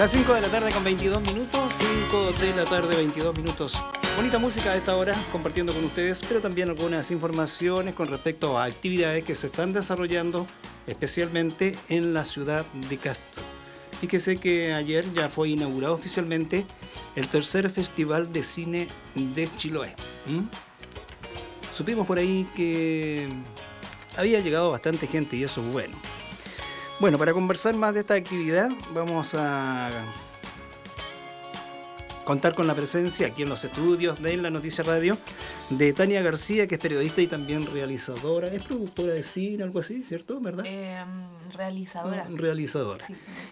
Las 5 de la tarde con 22 minutos, 5 de la tarde 22 minutos. Bonita música a esta hora compartiendo con ustedes, pero también algunas informaciones con respecto a actividades que se están desarrollando especialmente en la ciudad de Castro. Fíjese que ayer ya fue inaugurado oficialmente el tercer Festival de Cine de Chiloé. Supimos por ahí que había llegado bastante gente y eso es bueno. Bueno, para conversar más de esta actividad, vamos a contar con la presencia aquí en los estudios de la Noticia Radio de Tania García, que es periodista y también realizadora. Es productora de cine, algo así, ¿cierto? ¿Verdad? Em, realizadora. Mm, realizadora.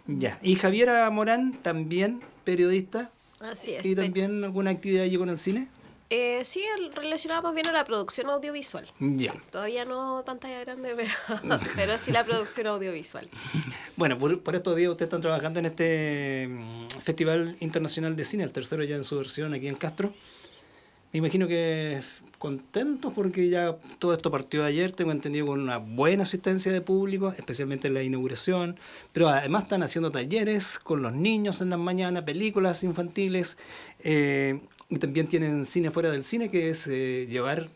Ya. Y Javiera Morán, también periodista. Así es. ¿Y también alguna actividad allí con el cine? Eh, sí, relacionado más bien a la producción audiovisual. Ya. todavía no pantalla grande, pero, pero sí la producción audiovisual. Bueno, por, estos días ustedes están trabajando en este mm, Festival Internacional de Cine, el tercero ya en su versión aquí en Castro. Me imagino que contentos porque ya todo esto partió ayer, tengo entendido con una buena asistencia de público, especialmente en la inauguración, pero además están haciendo talleres con los niños en las mañanas, películas infantiles. Eh, y también tienen cine fuera del cine, que es eh, llevar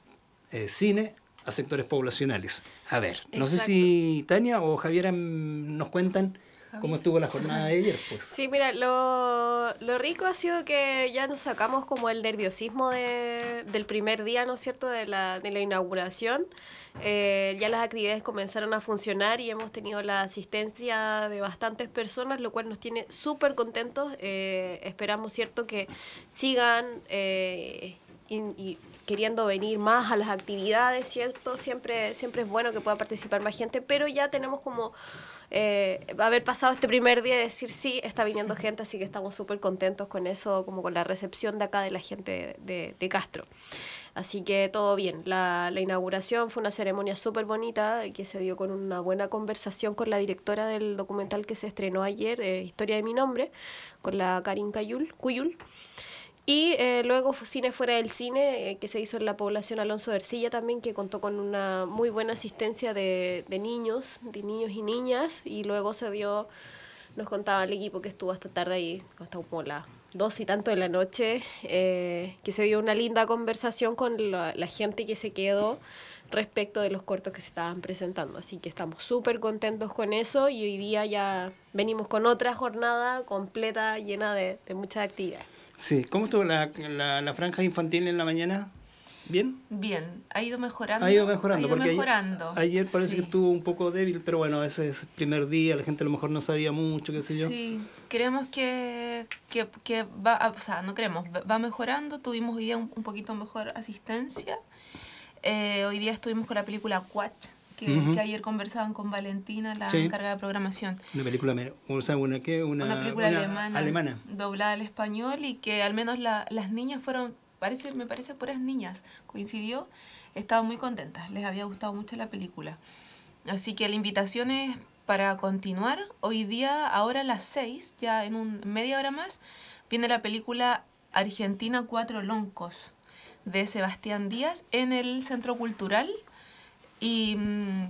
eh, cine a sectores poblacionales. A ver, no sé si Tania o Javiera nos cuentan cómo estuvo la jornada de ayer. Pues. Sí, mira, lo, lo, rico ha sido que ya nos sacamos como el nerviosismo de, del primer día, ¿no es cierto?, de la, de la inauguración. Eh, ya las actividades comenzaron a funcionar y hemos tenido la asistencia de bastantes personas, lo cual nos tiene súper contentos. Eh, esperamos, ¿cierto?, que sigan eh, y, queriendo venir más a las actividades, ¿cierto? Siempre, siempre es bueno que pueda participar más gente, pero ya tenemos como... haber pasado este primer día y decir sí, está viniendo gente, así que estamos súper contentos con eso, como con la recepción de acá de la gente de, de Castro. Así que todo bien. La, la inauguración fue una ceremonia súper bonita que se dio con una buena conversación con la directora del documental que se estrenó ayer, eh, Historia de mi nombre, con la Karin Cuyul. Cuyul. Y eh, luego Cine Fuera del Cine, eh, que se hizo en la población Alonso de Ercilla también, que contó con una muy buena asistencia de, de niños, de niños y niñas. Y luego se dio, nos contaba el equipo que estuvo hasta tarde ahí, hasta como la dos y tanto de la noche, eh, que se dio una linda conversación con la, gente que se quedó respecto de los cortos que se estaban presentando. Así que estamos súper contentos con eso y hoy día ya venimos con otra jornada completa, llena de, de muchas actividades. Sí, ¿cómo estuvo la, la, la franja infantil en la mañana? ¿Bien? Bien, ha ido mejorando. Ha ido mejorando. Ha ido mejorando. Ayer, parece que estuvo un poco débil, pero bueno, ese es el primer día, la gente a lo mejor no sabía mucho, qué sé yo. Sí, creemos que, que, que va, o sea, no creemos, va mejorando, tuvimos hoy día un, poquito mejor asistencia. Eh, hoy día estuvimos con la película Quatch, que, que, ayer conversaban con Valentina, la encargada de programación. Una película, o sea, una, ¿qué? Una, película alemana, alemana, doblada al español y que al menos la, las niñas fueron parece, me parece puras niñas, coincidió, estaban muy contentas, les había gustado mucho la película. Así que la invitación es para continuar. Hoy día, ahora a las seis, ya en un media hora más, viene la película Argentina Cuatro Loncos de Sebastián Díaz en el Centro Cultural y mm,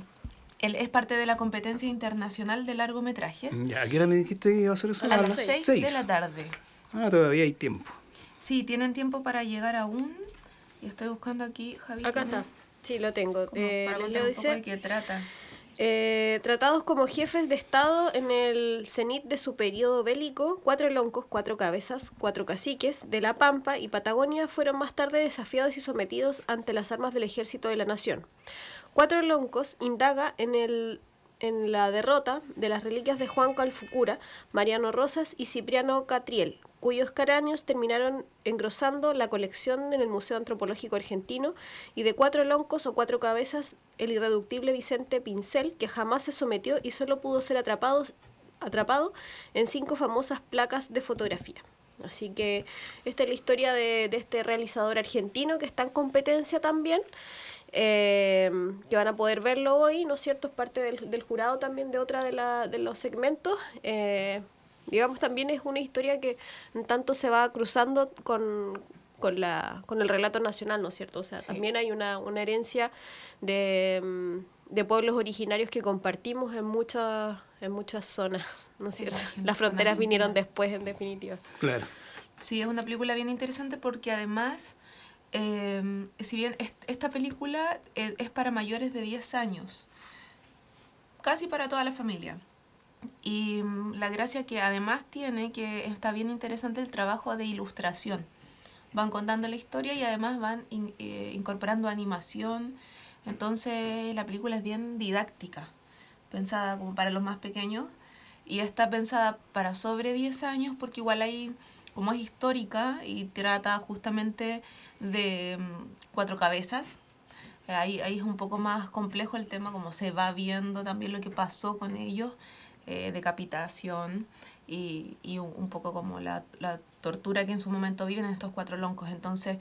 él es parte de la competencia internacional de largometrajes. Ya, ¿a qué hora me dijiste que iba a hacer eso? A, las seis de la tarde. Ah, todavía hay tiempo. Sí, tienen tiempo para llegar aún. Y estoy buscando aquí, Javi. Acá está. Sí, lo tengo. Eh, para contar un poco de qué trata. Eh, tratados como jefes de Estado en el cenit de su periodo bélico, cuatro loncos, cuatro cabezas, cuatro caciques de La Pampa y Patagonia fueron más tarde desafiados y sometidos ante las armas del ejército de la nación. Cuatro loncos indaga en el en la derrota de las reliquias de Juan Calfucura, Mariano Rosas y Cipriano Catriel, cuyos cráneos terminaron engrosando la colección en el Museo Antropológico Argentino, y de cuatro loncos o cuatro cabezas, el irreductible Vicente Pincel, que jamás se sometió y solo pudo ser atrapado, atrapado en cinco famosas placas de fotografía. Así que esta es la historia de, este realizador argentino que está en competencia también. Eh, que van a poder verlo hoy, ¿no es cierto? Es parte del, jurado también de otra de, la, de los segmentos. Eh, digamos, también es una historia que tanto se va cruzando con, con, la, con el relato nacional, ¿no es cierto? O sea, también hay una, una herencia de, mm, de pueblos originarios que compartimos en muchas, en muchas zonas, ¿no es cierto? Las fronteras vinieron después, en definitiva. Claro. Sí, es una película bien interesante porque además, eh, si bien est- esta película eh, es para mayores de 10 años, casi para toda la familia. Y mm, la gracia que además tiene, que está bien interesante el trabajo de ilustración. Van contando la historia y además van eh, incorporando animación. Entonces la película es bien didáctica, pensada como para los más pequeños. Y está pensada para sobre 10 años porque igual hay, como es histórica y trata justamente de mm, cuatro cabezas, Ahí, ahí es un poco más complejo el tema, como se va viendo también lo que pasó con ellos, eh, decapitación y, y un, un poco como la, la tortura que en su momento viven estos cuatro loncos. Entonces,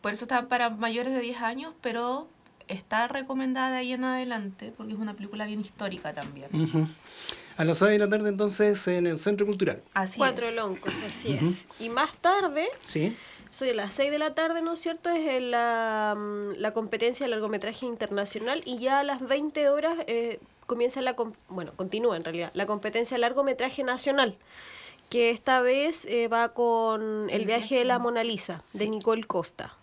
por eso está para mayores de 10 años, pero está recomendada ahí en adelante, porque es una película bien histórica también. Ujú. A las 6 de la tarde entonces en el Centro Cultural. Así Cuatro es. loncos, así es. Y más tarde, Sí. soy a las 6 de la tarde, ¿no es cierto? Es el, la, mm, la competencia de largometraje internacional y ya a las 20 horas eh, comienza la, bueno, continúa en realidad, la competencia de largometraje nacional, que esta vez eh, va con El viaje de la Mona Lisa, de. Nicole Costa.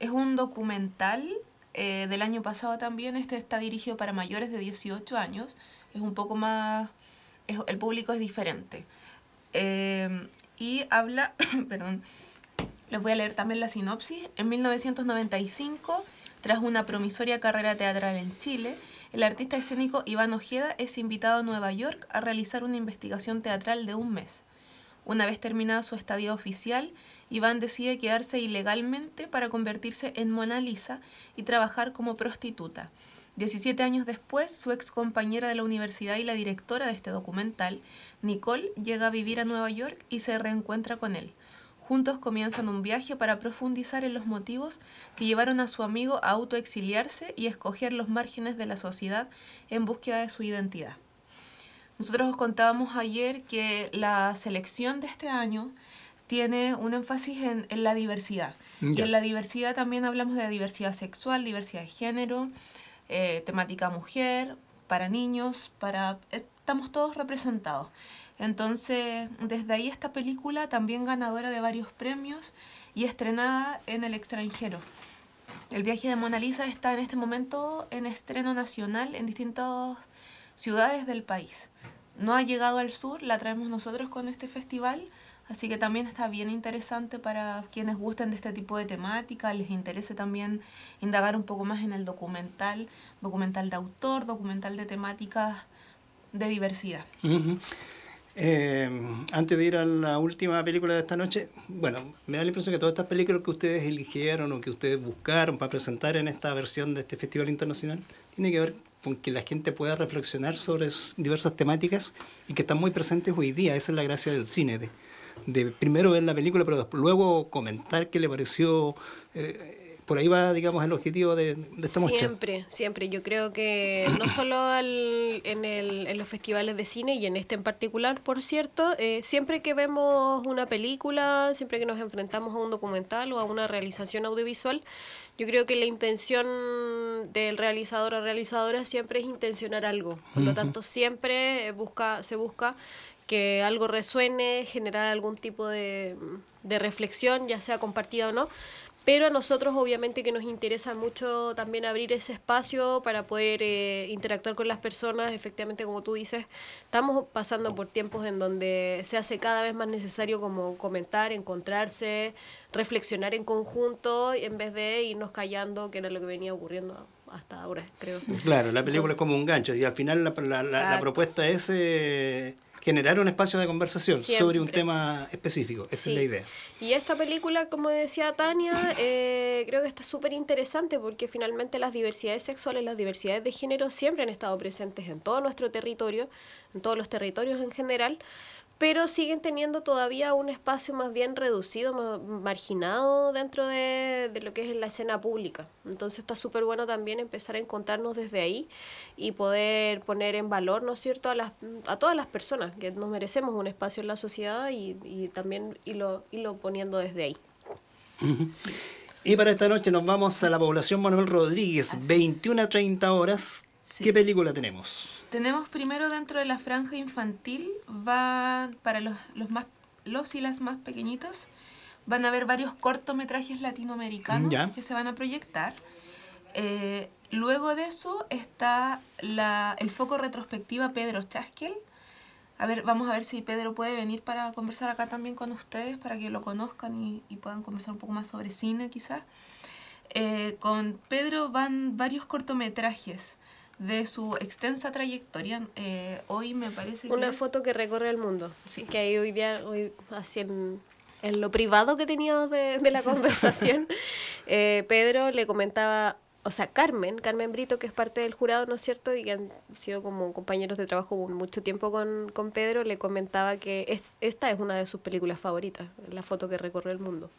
Es un documental eh, del año pasado también. Este está dirigido para mayores de 18 años. Es un poco más... es- el público es diferente. Eh, y habla... perdón. Les voy a leer también la sinopsis. En 1995, tras una promisoria carrera teatral en Chile, el artista escénico Iván Ojeda es invitado a Nueva York a realizar una investigación teatral de un mes. Una vez terminada su estadía oficial, Iván decide quedarse ilegalmente para convertirse en Mona Lisa y trabajar como prostituta. 17 años después, su ex compañera de la universidad y la directora de este documental, Nicole, llega a vivir a Nueva York y se reencuentra con él. Juntos comienzan un viaje para profundizar en los motivos que llevaron a su amigo a autoexiliarse y escoger los márgenes de la sociedad en búsqueda de su identidad. Nosotros os contábamos ayer que la selección de este año tiene un énfasis en, en la diversidad. Y en la diversidad también hablamos de diversidad sexual, diversidad de género, eh, temática mujer, para niños, para estamos todos representados. Entonces, desde ahí esta película también ganadora de varios premios y estrenada en el extranjero. El viaje de Mona Lisa está en este momento en estreno nacional en distintas ciudades del país. No ha llegado al sur, la traemos nosotros con este festival, así que también está bien interesante para quienes gusten de este tipo de temática, les interese también indagar un poco más en el documental, documental de autor, documental de temáticas de diversidad. Eh, antes de ir a la última película de esta noche, bueno, me da la impresión que todas estas películas que ustedes eligieron o que ustedes buscaron para presentar en esta versión de este festival internacional, tiene que ver con que la gente pueda reflexionar sobre diversas temáticas y que están muy presentes hoy día. Esa es la gracia del cine, de, de primero ver la película, pero después- luego comentar qué le pareció. eh, por ahí va, digamos, el objetivo de, de esta muestra. Siempre, siempre. Yo creo que no solo al- en, el, en los festivales de cine y en este en particular, por cierto, eh, siempre que vemos una película, siempre que nos enfrentamos a un documental o a una realización audiovisual, yo creo que la intención del realizador o realizadora siempre es intencionar algo. Por lo tanto, siempre eh, busca, se busca que algo resuene, generar algún tipo de, de reflexión, ya sea compartida o no. Pero a nosotros obviamente que nos interesa mucho también abrir ese espacio para poder eh, interactuar con las personas. Efectivamente, como tú dices, estamos pasando por tiempos en donde se hace cada vez más necesario como comentar, encontrarse, reflexionar en conjunto, en vez de irnos callando, que era lo que venía ocurriendo hasta ahora, creo. Claro, la película es como un gancho y al final la, la- la- la propuesta es eh, generar un espacio de conversación sobre un tema específico. Esa Sí. es la idea. Y esta película, como decía Tania, eh, creo que está súper interesante porque finalmente las diversidades sexuales, las diversidades de género siempre han estado presentes en todo nuestro territorio, en todos los territorios en general, pero siguen teniendo todavía un espacio más bien reducido, ma- marginado dentro de, de lo que es la escena pública. Entonces está súper bueno también empezar a encontrarnos desde ahí y poder poner en valor, ¿no es cierto?, a, las, a todas las personas que nos merecemos un espacio en la sociedad y, y también irlo, irlo poniendo desde ahí. Y para esta noche nos vamos a la población Manuel Rodríguez, 21 a 30 horas, Sí. ¿Qué película tenemos? Tenemos primero dentro de la franja infantil, va para los, los más los y las más pequeñitos, van a haber varios cortometrajes latinoamericanos Ya. que se van a proyectar. Eh, luego de eso está la, el foco retrospectiva Pedro Chaskel. A ver, vamos a ver si Pedro puede venir para conversar acá también con ustedes, para que lo conozcan y, y puedan conversar un poco más sobre cine quizás. Eh, con Pedro van varios cortometrajes de su extensa trayectoria. Eh, hoy me parece que Una es- foto que recorre el mundo. Sí. Que ahí hoy día, hoy, así en, en lo privado que teníamos de, de la conversación, eh, Pedro le comentaba, o sea, Carmen, Carmen Brito, que es parte del jurado, ¿no es cierto? Y que han sido como compañeros de trabajo mucho tiempo con, con Pedro, le comentaba que es, esta es una de sus películas favoritas, la foto que recorre el mundo.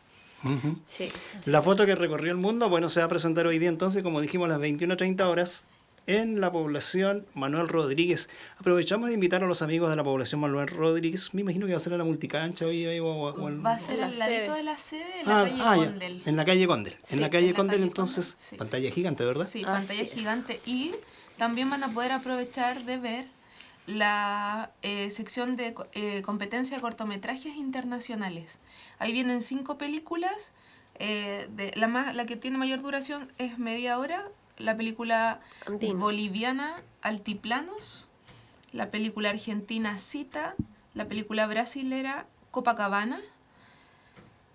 Sí. La foto que recorrió el mundo, bueno, se va a presentar hoy día entonces, como dijimos, a las 21.30 horas en la población Manuel Rodríguez. Aprovechamos de invitar a los amigos de la población Manuel Rodríguez. Me imagino que va a ser en la multicancha hoy. ahí, o- o- Va a ser al ladito sede. de la sede, en la Ah, calle ah, ya, Condel. En la calle Condel. Sí, en la calle en la Condel, calle entonces, Condel, sí. pantalla gigante, ¿verdad? Sí, Así pantalla es. gigante. Y también van a poder aprovechar de ver la eh, sección de co- eh, competencia de cortometrajes internacionales. Ahí vienen cinco películas. eh, de, la, más, la que tiene mayor duración es media hora. La película Andina. boliviana Altiplanos. La película argentina Cita. La película brasilera Copacabana.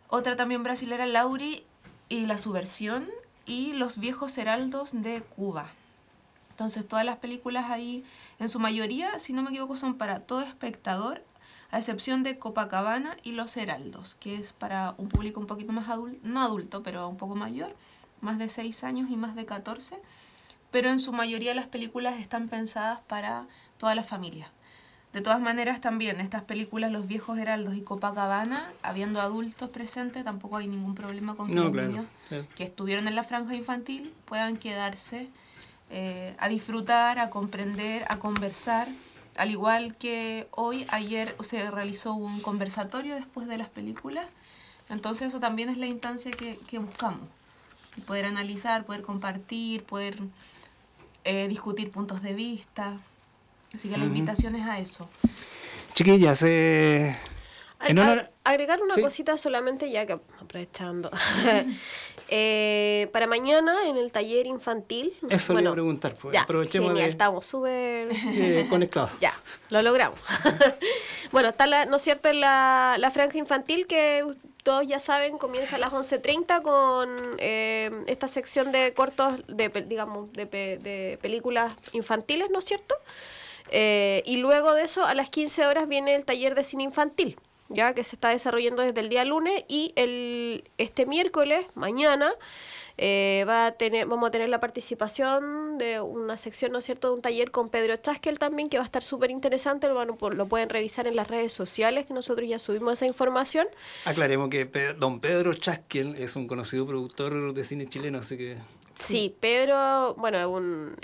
Otra también brasilera, Lauri y la subversión. Y Los viejos heraldos de Cuba. Entonces todas las películas ahí, en su mayoría, si no me equivoco, son para todo espectador, a excepción de Copacabana y Los Heraldos, que es para un público un poquito más adulto, no adulto, pero un poco mayor, más de 6 años y más de 14. Pero en su mayoría las películas están pensadas para toda la familia. De todas maneras, también estas películas, Los Viejos Heraldos y Copacabana, habiendo adultos presentes, tampoco hay ningún problema con que No, los claro, niños sí. que estuvieron en la franja infantil puedan quedarse eh, a disfrutar, a comprender, a conversar. Al igual que hoy, ayer se realizó un conversatorio después de las películas. Entonces eso también es la instancia que, que buscamos. Y Poder analizar, poder compartir, poder eh, discutir puntos de vista. Así que la invitación es a eso. Chiquillas, eh, en A- honor- a- agregar una Sí. cosita solamente, ya que aprovechando. Eh, para mañana en el taller infantil. Eso le bueno, iba a preguntar. Pues, Ya, aprovechemos genial, de estamos súper eh, conectados. Ya, lo logramos. bueno, está, la, ¿no es cierto?, la, la franja infantil que todos ya saben comienza a las 11.30 con eh, esta sección de cortos, de, digamos, de, de películas infantiles, ¿no es cierto? Eh, y luego de eso, a las 15 horas viene el taller de cine infantil, ya que se está desarrollando desde el día lunes y el, este miércoles, mañana, eh, va a tener, vamos a tener la participación de una sección, ¿no es cierto?, de un taller con Pedro Chaskel también, que va a estar súper interesante, lo, lo pueden revisar en las redes sociales, que nosotros ya subimos esa información. Aclaremos que Pe- don Pedro Chasquiel es un conocido productor de cine chileno, así que Sí, Pedro, bueno, un,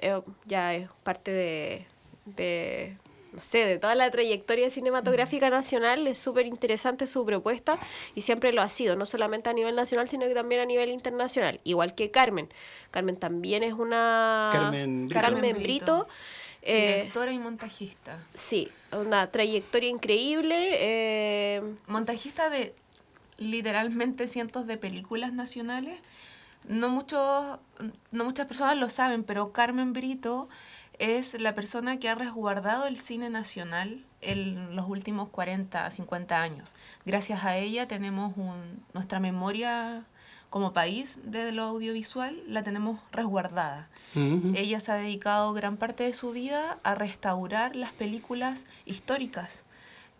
ya es parte de, de, no sé, de toda la trayectoria cinematográfica nacional. Es súper interesante su propuesta y siempre lo ha sido, no solamente a nivel nacional, sino que también a nivel internacional. Igual que Carmen. Carmen también es una... Carmen Brito. Carmen Brito. Brito. eh, Directora y montajista. sí, una trayectoria increíble. eh, montajista de literalmente cientos de películas nacionales. No, muchos, no muchas personas lo saben, pero Carmen Brito es la persona que ha resguardado el cine nacional en los últimos 40, 50 años. Gracias a ella tenemos un, nuestra memoria como país de lo audiovisual, la tenemos resguardada. Ella se ha dedicado gran parte de su vida a restaurar las películas históricas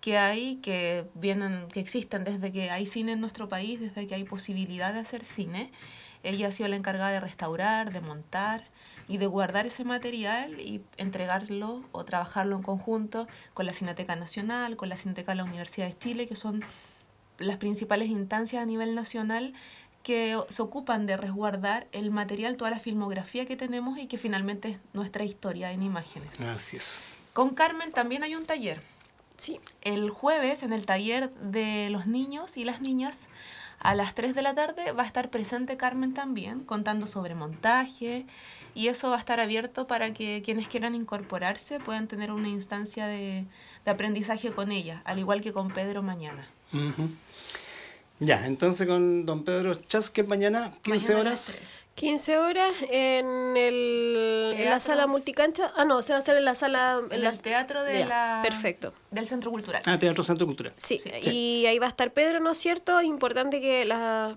que hay, que vienen, que existen desde que hay cine en nuestro país, desde que hay posibilidad de hacer cine. Ella ha sido la encargada de restaurar, de montar y de guardar ese material y entregarlo o trabajarlo en conjunto con la Cineteca Nacional, con la Cineteca de la Universidad de Chile, que son las principales instancias a nivel nacional que se ocupan de resguardar el material, toda la filmografía que tenemos y que finalmente es nuestra historia en imágenes. Así es. Con Carmen también hay un taller. sí, El jueves, en el taller de los niños y las niñas, A las 3 de la tarde va a estar presente Carmen también, contando sobre montaje, y eso va a estar abierto para que quienes quieran incorporarse puedan tener una instancia de, de aprendizaje con ella, al igual que con Pedro mañana. Ya, entonces con don Pedro Chasque mañana, 15 Mañana a horas. las 3. 15 horas en, el, en la sala multicancha. Ah, no, se va a hacer en la sala. En la- el teatro de Ya, la, Perfecto. del Centro Cultural. Ah, Teatro Centro Cultural. Sí, Sí. y ahí va a estar Pedro, ¿no es cierto? Es importante que las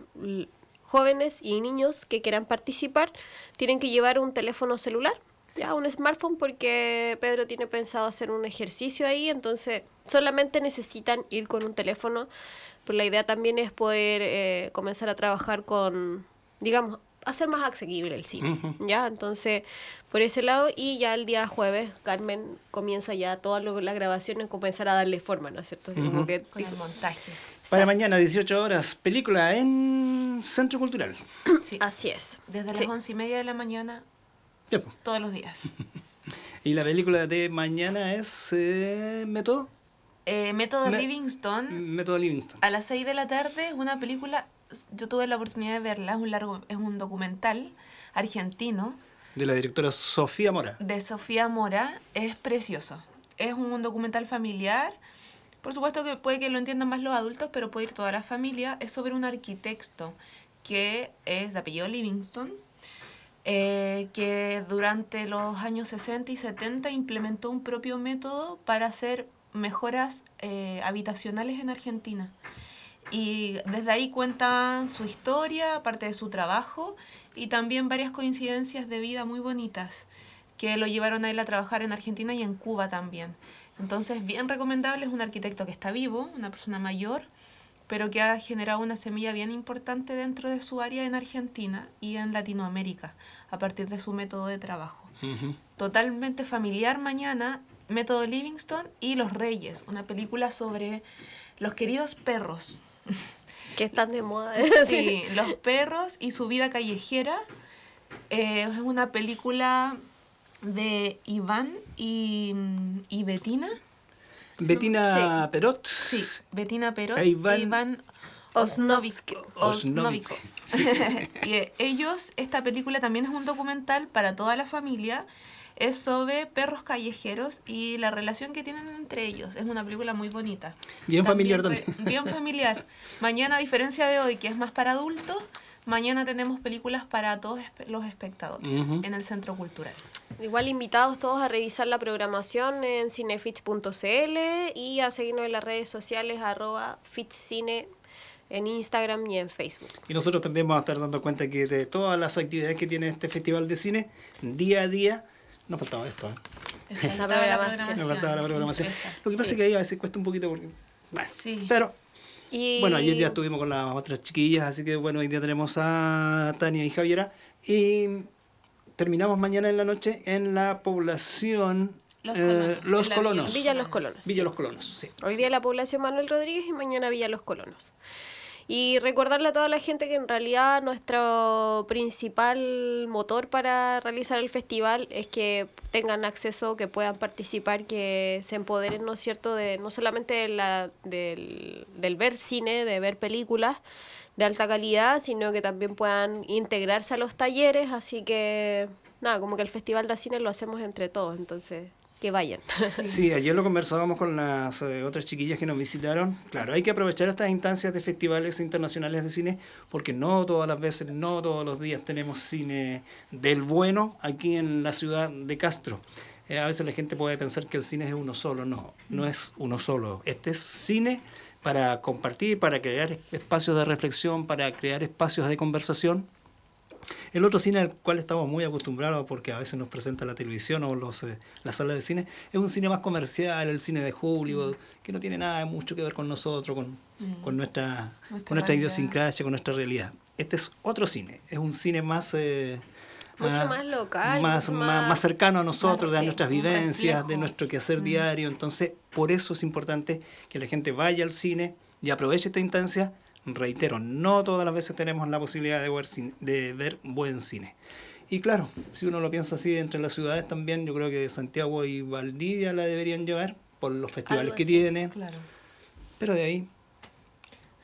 jóvenes y niños que quieran participar tienen que llevar un teléfono celular, ya un smartphone, porque Pedro tiene pensado hacer un ejercicio ahí, entonces solamente necesitan ir con un teléfono. Pero la idea también es poder eh, comenzar a trabajar con, digamos, hacer más asequible el cine, ¿ya? Entonces, por ese lado, y ya el día jueves, Carmen comienza ya todas las grabaciones, comenzar a darle forma, ¿no es cierto? Así como que Con el montaje. Para mañana, 18 horas, película en Centro Cultural. Sí. Así es. Desde las Sí. once y media de la mañana, Pues. todos los días. Y la película de mañana es eh, Método. Eh, Método Me- Livingston, Método Livingston. a las 6 de la tarde, es una película, yo tuve la oportunidad de verla, es un, largo, es un documental argentino De la directora Sofía Mora. de Sofía Mora, es precioso. Es un documental familiar, por supuesto que puede que lo entiendan más los adultos, pero puede ir toda la familia. Es sobre un arquitecto que es de apellido Livingston, eh, que durante los años 60 y 70 implementó un propio método para hacer mejoras eh, habitacionales en Argentina. Y desde ahí cuentan su historia, parte de su trabajo y también varias coincidencias de vida muy bonitas que lo llevaron a él a trabajar en Argentina y en Cuba también. Entonces, bien recomendable, es un arquitecto que está vivo, una persona mayor, pero que ha generado una semilla bien importante dentro de su área en Argentina y en Latinoamérica, a partir de su método de trabajo. Totalmente familiar mañana, Método Livingston y Los Reyes, una película sobre los queridos perros. Que están de moda. Sí, los perros y su vida callejera. Eh, es una película de Iván y, y Betina. Bettina Perot. Sí, Betina Perot E e Iván Iván Osnovsky. Osnovsky. y eh, ellos, esta película también es un documental para toda la familia. Es sobre perros callejeros y la relación que tienen entre ellos. Es una película muy bonita. Bien familiar también. Bien familiar. Mañana, a diferencia de hoy, que es más para adultos, mañana tenemos películas para todos los espectadores en el Centro Cultural. Igual invitados todos a revisar la programación en cinefits.cl y a seguirnos en las redes sociales arroba fitcine en Instagram y en Facebook. Y nosotros también vamos a estar dando cuenta que de todas las actividades que tiene este festival de cine, día a día, nos faltaba esto. ¿eh? Faltaba programación. Nos faltaba la programación. Lo que pasa Sí. es que ahí a veces cuesta un poquito porque... bueno, Sí. Pero Y bueno, ayer ya estuvimos con las otras chiquillas, así que bueno, hoy día tenemos a Tania y Javiera. Y terminamos mañana en la noche en la población Los eh, Colonos, Los. Villa Los Colonos. Villa Los Colonos, sí. Hoy día la población Manuel Rodríguez y mañana Villa Los Colonos. Y recordarle a toda la gente que en realidad nuestro principal motor para realizar el festival es que tengan acceso, que puedan participar, que se empoderen, ¿no es cierto?, de no solamente de la, del, del ver cine, de ver películas de alta calidad, sino que también puedan integrarse a los talleres, así que nada, como que el festival de cine lo hacemos entre todos, entonces que vayan. Sí, ayer lo conversábamos con las eh, otras chiquillas que nos visitaron. Claro, hay que aprovechar estas instancias de festivales internacionales de cine porque no todas las veces, no todos los días tenemos cine del bueno aquí en la ciudad de Castro. Eh, a veces la gente puede pensar que el cine es uno solo. No, no es uno solo. Este es cine para compartir, para crear es- espacios de reflexión, para crear espacios de conversación. El otro cine al cual estamos muy acostumbrados porque a veces nos presenta la televisión o los, eh, las salas de cine es un cine más comercial, el cine de Hollywood, que no tiene nada mucho que ver con nosotros, con, con nuestra, Nuestra con nuestra idiosincrasia, con nuestra realidad. Este es otro cine, es un cine más... eh, Mucho ah, más local, Más, mucho más, más- cercano a nosotros, de sí, nuestras vivencias, de nuestro quehacer diario. Entonces, por eso es importante que la gente vaya al cine y aproveche esta instancia. Reitero, no todas las veces tenemos la posibilidad de ver, cine- de ver buen cine. Y claro, si uno lo piensa así, entre las ciudades también, yo creo que Santiago y Valdivia la deberían llevar por los festivales Algo que así. tienen. Claro. Pero de ahí,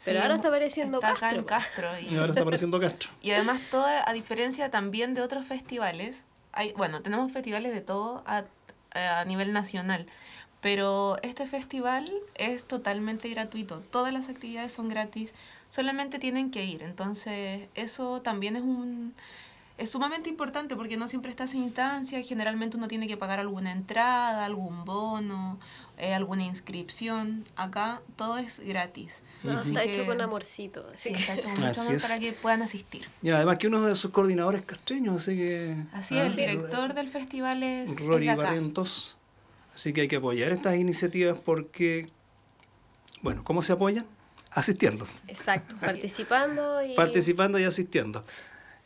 Pero ahora está apareciendo está acá Castro. en Castro. Y Y, ahora está apareciendo Castro. y además, toda, a diferencia también de otros festivales, hay, bueno, tenemos festivales de todo a, a nivel nacional, pero este festival es totalmente gratuito. Todas las actividades son gratis, solamente tienen que ir. Entonces, eso también es un es sumamente importante porque no siempre estás en instancia, generalmente uno tiene que pagar alguna entrada, algún bono, eh, alguna inscripción. Acá todo es gratis. No, Así está que- hecho con amorcito. Así Sí, que- está hecho con mucho Así amor es. para que puedan asistir. Y además que uno de sus coordinadores castreños, así que... Así ah, es, el director del festival es, es Rory de acá. Barrientos. Así que hay que apoyar estas iniciativas porque, bueno, ¿cómo se apoyan? Asistiendo, Exacto, participando y... participando y asistiendo.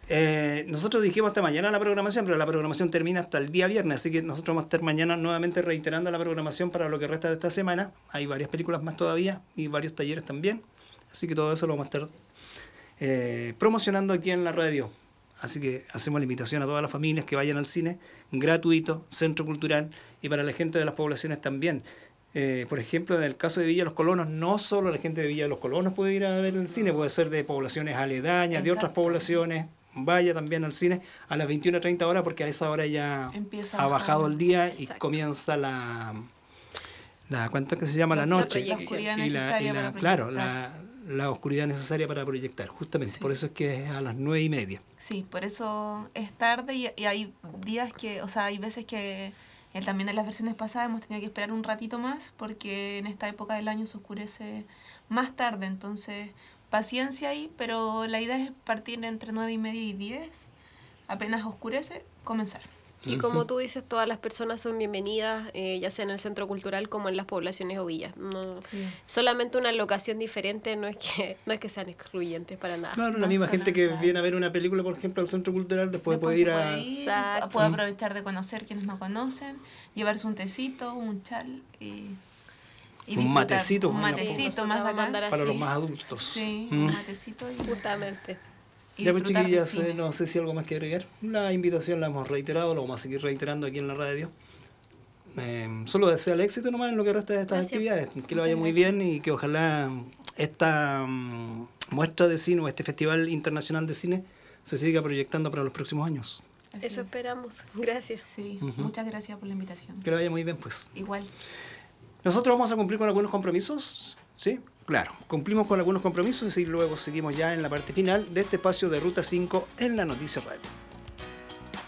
Eh, nosotros dijimos hasta mañana la programación, pero la programación termina hasta el día viernes, así que nosotros vamos a estar mañana nuevamente reiterando la programación para lo que resta de esta semana. Hay varias películas más todavía y varios talleres también, así que todo eso lo vamos a estar eh, promocionando aquí en la radio. Así que hacemos la invitación a todas las familias que vayan al cine, gratuito, centro cultural y para la gente de las poblaciones también. Eh, por ejemplo, en el caso de Villa Los Colonos, no solo la gente de Villa Los Colonos puede ir a ver el cine, puede ser de poblaciones aledañas, de otras poblaciones. Vaya también al cine a las 21.30 horas porque a esa hora ya Empieza ha bajado el día y comienza la, la ¿cuánto es que se llama? La La noche. La oscuridad Y necesaria y para Claro, la oscuridad necesaria para proyectar, justamente. Sí. Por eso es que es a las nueve y media. Sí, por eso es tarde y, y hay días que, o sea, hay veces que eh, también en las versiones pasadas hemos tenido que esperar un ratito más porque en esta época del año se oscurece más tarde, entonces paciencia ahí, pero la idea es partir entre nueve y media y 10, apenas oscurece, comenzar. Y como tú dices, todas las personas son bienvenidas, eh, ya sea en el centro cultural como en las poblaciones o villas. No, Sí. Solamente una locación diferente no es que no es que sean excluyentes para nada. Claro, la No misma gente que nada. viene a ver una película, por ejemplo, al centro cultural, después, Después puede ir a... puede ir, Exacto. puede aprovechar de conocer quienes no conocen, llevarse un tecito, un chal y, y Un matecito, Un matecito más bacán. para los más adultos. Sí, Mm. un matecito y, Justamente. Y Ya pues chiquillas, eh, no sé si algo más que agregar. La invitación la hemos reiterado, lo vamos a seguir reiterando aquí en la radio. Eh, solo deseo el éxito nomás en lo que resta de estas Gracias. actividades. Que lo Muchas vaya muy gracias. bien y que ojalá esta mm, muestra de cine o este Festival Internacional de Cine se siga proyectando para los próximos años. Así Eso es. esperamos. Gracias. Sí, Ujú. muchas gracias por la invitación. Que lo vaya muy bien, pues. Igual. Nosotros vamos a cumplir con algunos compromisos, ¿sí? Claro, cumplimos con algunos compromisos y luego seguimos ya en la parte final de este espacio de Ruta 5 en la Noticia Radio.